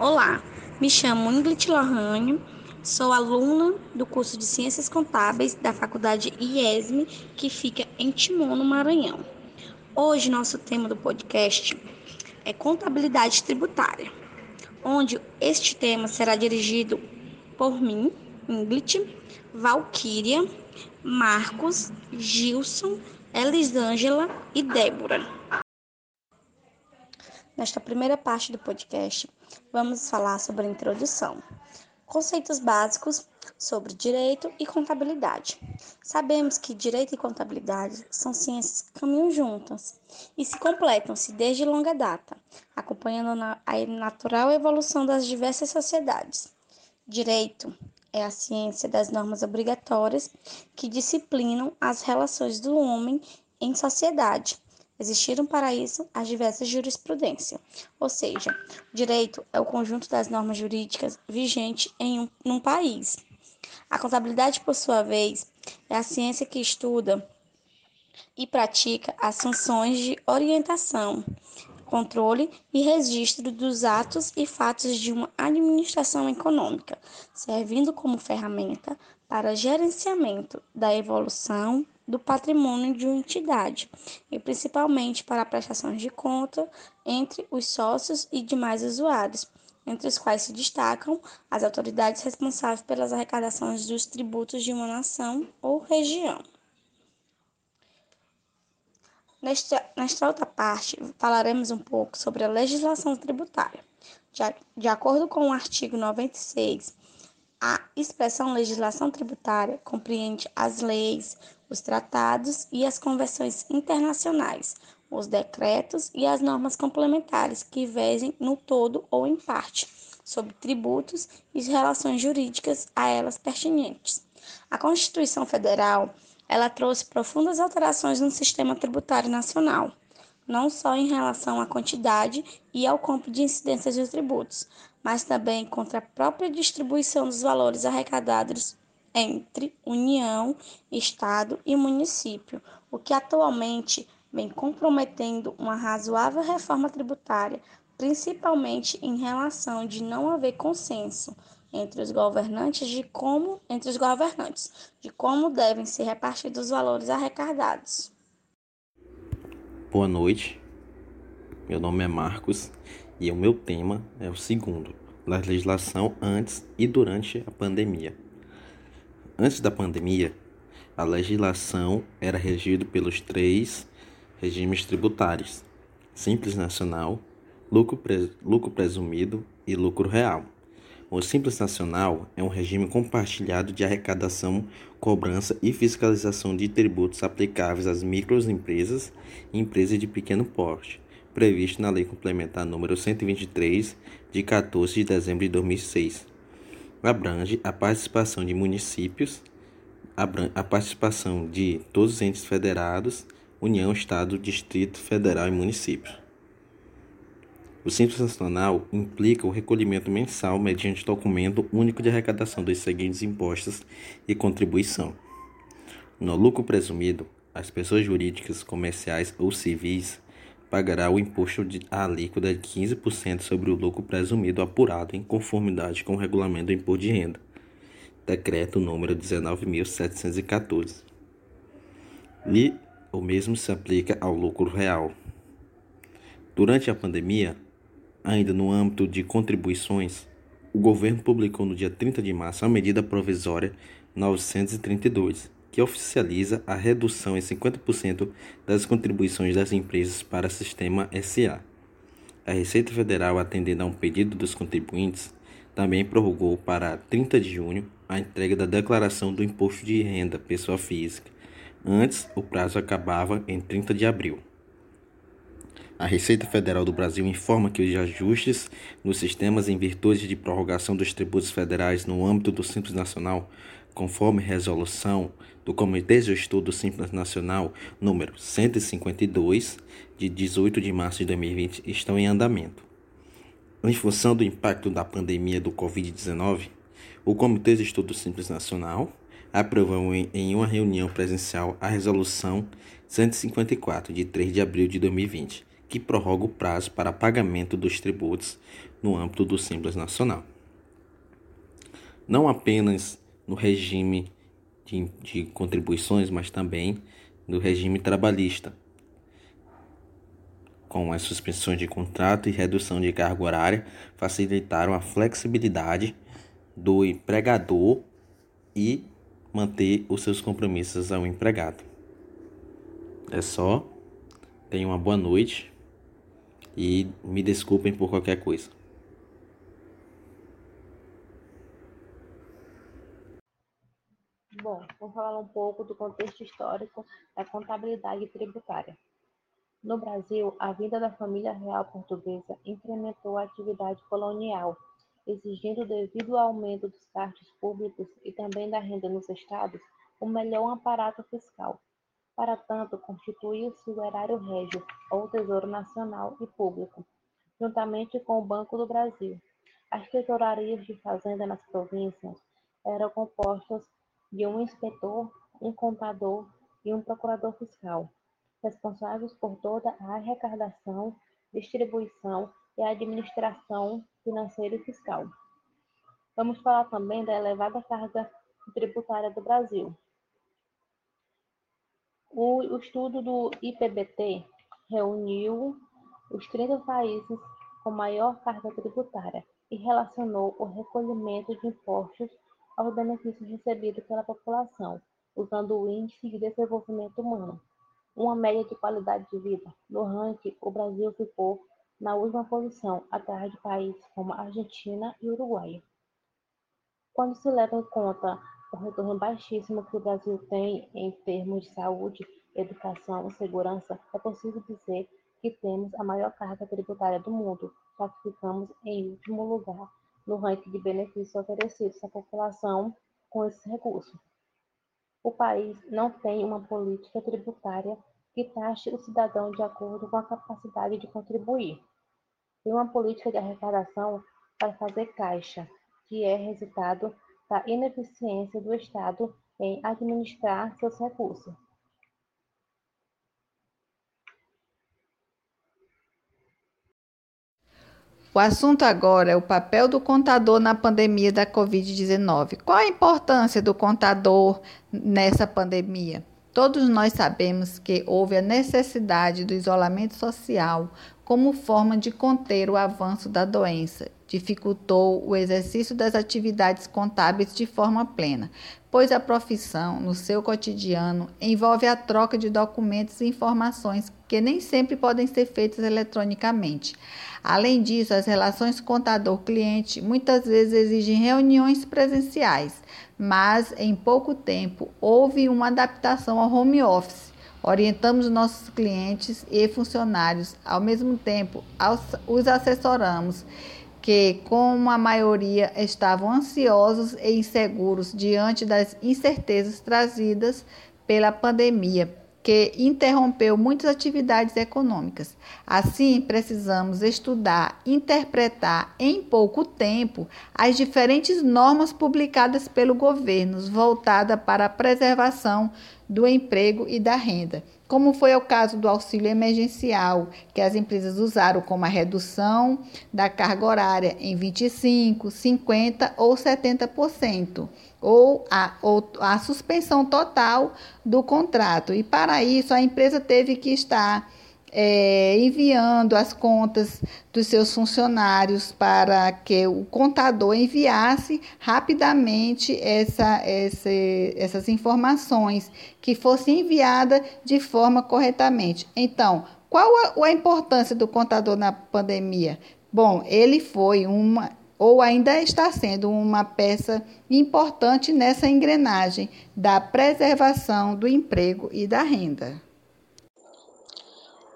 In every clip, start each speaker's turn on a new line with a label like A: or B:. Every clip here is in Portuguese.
A: Olá, me chamo Ingrid Lohane, sou aluna do curso de Ciências Contábeis da Faculdade IESM, que fica em Timon, no Maranhão. Hoje, nosso tema do podcast é contabilidade tributária, onde este tema será dirigido por mim, Ingrid, Valquíria, Marcos, Gilson, Elisângela e Débora. Nesta primeira parte do podcast, vamos falar sobre a introdução, conceitos básicos sobre direito e contabilidade. Sabemos que direito e contabilidade são ciências que caminham juntas e se completam-se desde longa data, acompanhando a natural evolução das diversas sociedades. Direito é a ciência das normas obrigatórias que disciplinam as relações do homem em sociedade Existiram para isso as diversas jurisprudências, ou seja, o direito é o conjunto das normas jurídicas vigentes em um num país. A contabilidade, por sua vez, é a ciência que estuda e pratica as funções de orientação, controle e registro dos atos e fatos de uma administração econômica, servindo como ferramenta para gerenciamento da evolução do patrimônio de uma entidade e principalmente para prestações de conta entre os sócios e demais usuários, entre os quais se destacam as autoridades responsáveis pelas arrecadações dos tributos de uma nação ou região. Nesta, nesta outra parte, falaremos um pouco sobre a legislação tributária. De, de acordo com o artigo 96 a expressão legislação tributária compreende as leis, os tratados e as convenções internacionais, os decretos e as normas complementares que vesem no todo ou em parte sobre tributos e relações jurídicas a elas pertinentes. A Constituição Federal, ela trouxe profundas alterações no sistema tributário nacional não só em relação à quantidade e ao compro de incidências de tributos, mas também contra a própria distribuição dos valores arrecadados entre União, Estado e município, o que atualmente vem comprometendo uma razoável reforma tributária, principalmente em relação de não haver consenso entre os governantes de como entre os governantes de como devem ser repartidos os valores arrecadados.
B: Boa noite, meu nome é Marcos e o meu tema é o segundo, legislação antes e durante a pandemia. Antes da pandemia, a legislação era regida pelos três regimes tributários: Simples Nacional, lucro presumido e lucro real. O Simples Nacional é um regime compartilhado de arrecadação, cobrança e fiscalização de tributos aplicáveis às microempresas e empresas de pequeno porte, previsto na Lei Complementar número 123, de 14 de dezembro de 2006. Abrange a participação de municípios, a participação de todos os entes federados, União, Estado, Distrito Federal e municípios. O Simples Nacional implica o recolhimento mensal mediante documento único de arrecadação dos seguintes impostos e contribuição. No lucro presumido, as pessoas jurídicas, comerciais ou civis pagará o imposto de alíquota de 15% sobre o lucro presumido apurado em conformidade com o regulamento do imposto de renda. Decreto número 19.714. E o mesmo se aplica ao lucro real. Durante a pandemia, Ainda no âmbito de contribuições, o governo publicou no dia 30 de março a medida provisória 932, que oficializa a redução em 50% das contribuições das empresas para o sistema SA. A Receita Federal, atendendo a um pedido dos contribuintes, também prorrogou para 30 de junho a entrega da declaração do imposto de renda pessoa física. Antes, o prazo acabava em 30 de abril. A Receita Federal do Brasil informa que os ajustes nos sistemas em virtude de prorrogação dos tributos federais no âmbito do Simples Nacional, conforme resolução do Comitê Gestor do Simples Nacional número 152, de 18 de março de 2020, estão em andamento. Em função do impacto da pandemia do Covid-19, o Comitê Gestor do Simples Nacional aprovou em uma reunião presencial a Resolução 154, de 3 de abril de 2020, que prorroga o prazo para pagamento dos tributos no âmbito do Simples Nacional. Não apenas no regime de, de contribuições, mas também no regime trabalhista, com as suspensões de contrato e redução de carga horária, facilitaram a flexibilidade do empregador e manter os seus compromissos ao empregado. É só. Tenham uma boa noite e me desculpem por qualquer coisa.
C: Bom, vou falar um pouco do contexto histórico da contabilidade tributária. No Brasil, a vinda da família real portuguesa incrementou a atividade colonial, exigindo, devido ao aumento dos gastos públicos e também da renda nos estados, um melhor aparato fiscal. Para tanto, constituiu-se o Erário Régio, ou Tesouro Nacional e Público, juntamente com o Banco do Brasil. As tesourarias de fazenda nas províncias eram compostas de um inspetor, um contador e um procurador fiscal responsáveis por toda a arrecadação, distribuição e administração financeira e fiscal. Vamos falar também da elevada carga tributária do Brasil. O, o estudo do IPBT reuniu os 30 países com maior carga tributária e relacionou o recolhimento de impostos aos benefícios recebidos pela população, usando o Índice de Desenvolvimento Humano uma média de qualidade de vida. No ranking, o Brasil ficou na última posição, atrás de países como Argentina e Uruguai. Quando se leva em conta o retorno baixíssimo que o Brasil tem em termos de saúde, educação e segurança, é possível dizer que temos a maior carga tributária do mundo, já que ficamos em último lugar no ranking de benefícios oferecidos à população com esses recursos. O país não tem uma política tributária que taxe o cidadão de acordo com a capacidade de contribuir. Tem uma política de arrecadação para fazer caixa, que é resultado da ineficiência do Estado em administrar seus recursos.
D: O assunto agora é o papel do contador na pandemia da Covid-19. Qual a importância do contador nessa pandemia? Todos nós sabemos que houve a necessidade do isolamento social como forma de conter o avanço da doença. Dificultou o exercício das atividades contábeis de forma plena, pois a profissão, no seu cotidiano, envolve a troca de documentos e informações que nem sempre podem ser feitas eletronicamente. Além disso, as relações contador-cliente muitas vezes exigem reuniões presenciais, mas em pouco tempo houve uma adaptação ao home office. Orientamos nossos clientes e funcionários, ao mesmo tempo os assessoramos que, como a maioria estavam ansiosos e inseguros diante das incertezas trazidas pela pandemia, que interrompeu muitas atividades econômicas. Assim, precisamos estudar, interpretar em pouco tempo as diferentes normas publicadas pelo governo voltada para a preservação do emprego e da renda, como foi o caso do auxílio emergencial, que as empresas usaram como a redução da carga horária em 25, 50 ou 70% ou a, ou a suspensão total do contrato. E para isso, a empresa teve que estar é, enviando as contas dos seus funcionários para que o contador enviasse rapidamente essa, essa, essas informações, que fosse enviada de forma corretamente. Então, qual a, a importância do contador na pandemia? Bom, ele foi uma ou ainda está sendo uma peça importante nessa engrenagem da preservação do emprego e da renda.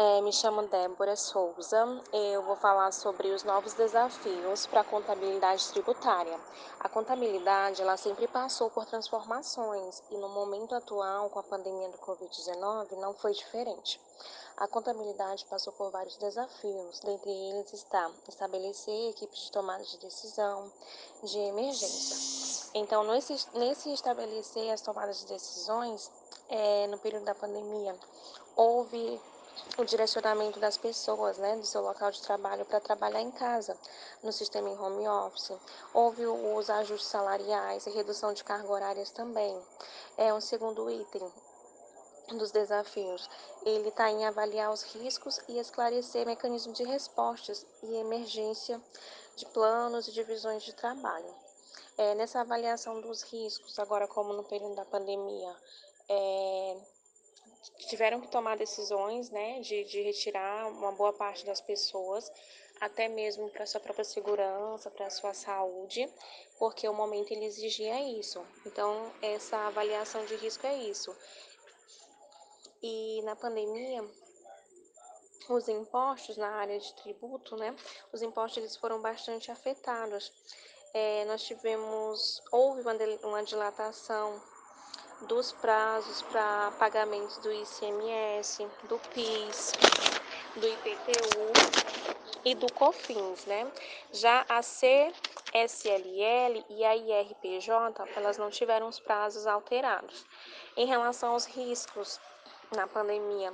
E: É, me chamo Débora Souza. Eu vou falar sobre os novos desafios para a contabilidade tributária. A contabilidade ela sempre passou por transformações e no momento atual, com a pandemia do Covid-19, não foi diferente. A contabilidade passou por vários desafios, dentre eles está estabelecer equipes de tomada de decisão de emergência. Então, nesse, nesse estabelecer as tomadas de decisões, é, no período da pandemia, houve o direcionamento das pessoas, né, do seu local de trabalho para trabalhar em casa, no sistema em home office. Houve os ajustes salariais e redução de carga horárias também. É um segundo item dos desafios. Ele está em avaliar os riscos e esclarecer mecanismos de respostas e emergência de planos e divisões de trabalho. É, nessa avaliação dos riscos, agora como no período da pandemia, é, tiveram que tomar decisões né, de, de retirar uma boa parte das pessoas, até mesmo para sua própria segurança, para sua saúde, porque o momento ele exigia isso. Então, essa avaliação de risco é isso. E na pandemia, os impostos na área de tributo, né? Os impostos eles foram bastante afetados. É, nós tivemos, houve uma, uma dilatação dos prazos para pagamentos do ICMS, do PIS, do IPTU e do COFINS, né? Já a CSLL e a IRPJ, elas não tiveram os prazos alterados. Em relação aos riscos na pandemia,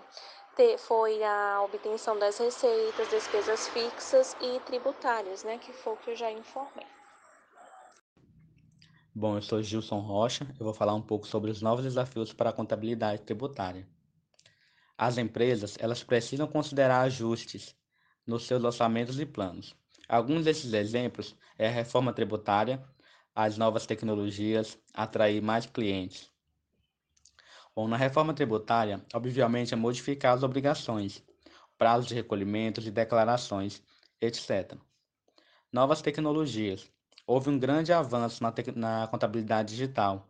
E: foi a obtenção das receitas, despesas fixas e tributárias, né? Que foi o que eu já informei.
F: Bom, eu sou Gilson Rocha, eu vou falar um pouco sobre os novos desafios para a contabilidade tributária. As empresas, elas precisam considerar ajustes nos seus orçamentos e planos. Alguns desses exemplos é a reforma tributária, as novas tecnologias, atrair mais clientes. Bom, na reforma tributária, obviamente é modificar as obrigações, prazos de recolhimentos e declarações, etc. Novas tecnologias, Houve um grande avanço na, na contabilidade digital.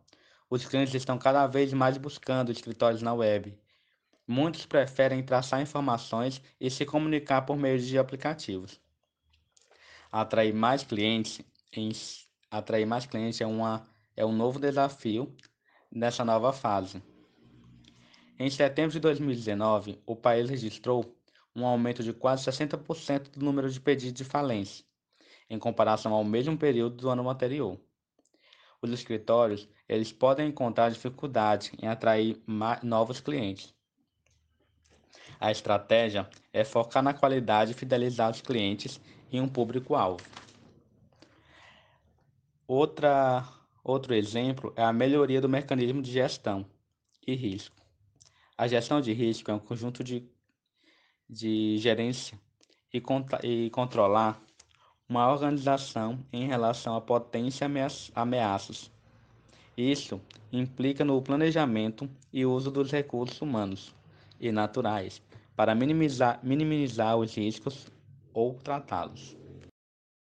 F: Os clientes estão cada vez mais buscando escritórios na web. Muitos preferem traçar informações e se comunicar por meio de aplicativos. Atrair mais clientes, em, atrair mais clientes é, uma, é um novo desafio nessa nova fase. Em setembro de 2019, o país registrou um aumento de quase 60% do número de pedidos de falência em comparação ao mesmo período do ano anterior. Os escritórios eles podem encontrar dificuldade em atrair novos clientes. A estratégia é focar na qualidade e fidelizar os clientes em um público-alvo. Outra, outro exemplo é a melhoria do mecanismo de gestão e risco. A gestão de risco é um conjunto de, de gerência e, e controlar uma organização em relação a potência ameaças. Isso implica no planejamento e uso dos recursos humanos e naturais para minimizar, minimizar os riscos ou tratá-los.